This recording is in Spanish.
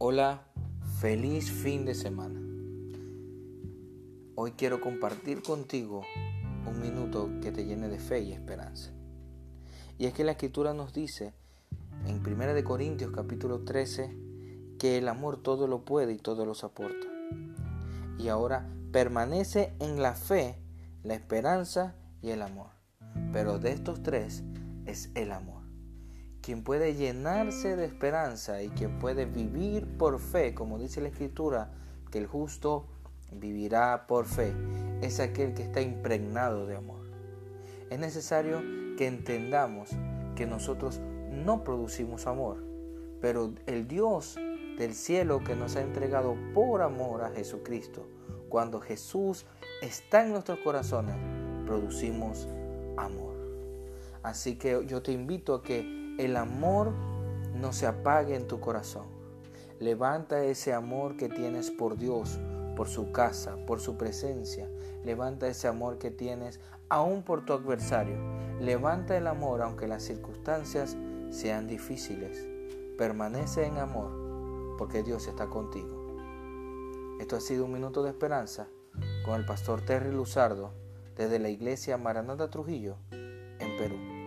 Hola, feliz fin de semana. Hoy quiero compartir contigo un minuto que te llene de fe y esperanza. Y es que la escritura nos dice en 1 Corintios capítulo 13 que el amor todo lo puede y todo lo soporta. Y ahora permanece en la fe, la esperanza y el amor. Pero de estos tres es el amor quien puede llenarse de esperanza y quien puede vivir por fe, como dice la Escritura, que el justo vivirá por fe, es aquel que está impregnado de amor. Es necesario que entendamos que nosotros no producimos amor, pero el Dios del cielo que nos ha entregado por amor a Jesucristo, cuando Jesús está en nuestros corazones, producimos amor. Así que yo te invito a que el amor no se apague en tu corazón. Levanta ese amor que tienes por Dios, por su casa, por su presencia. Levanta ese amor que tienes aún por tu adversario. Levanta el amor aunque las circunstancias sean difíciles. Permanece en amor porque Dios está contigo. Esto ha sido un minuto de esperanza con el pastor Terry Luzardo desde la iglesia Maranata Trujillo en Perú.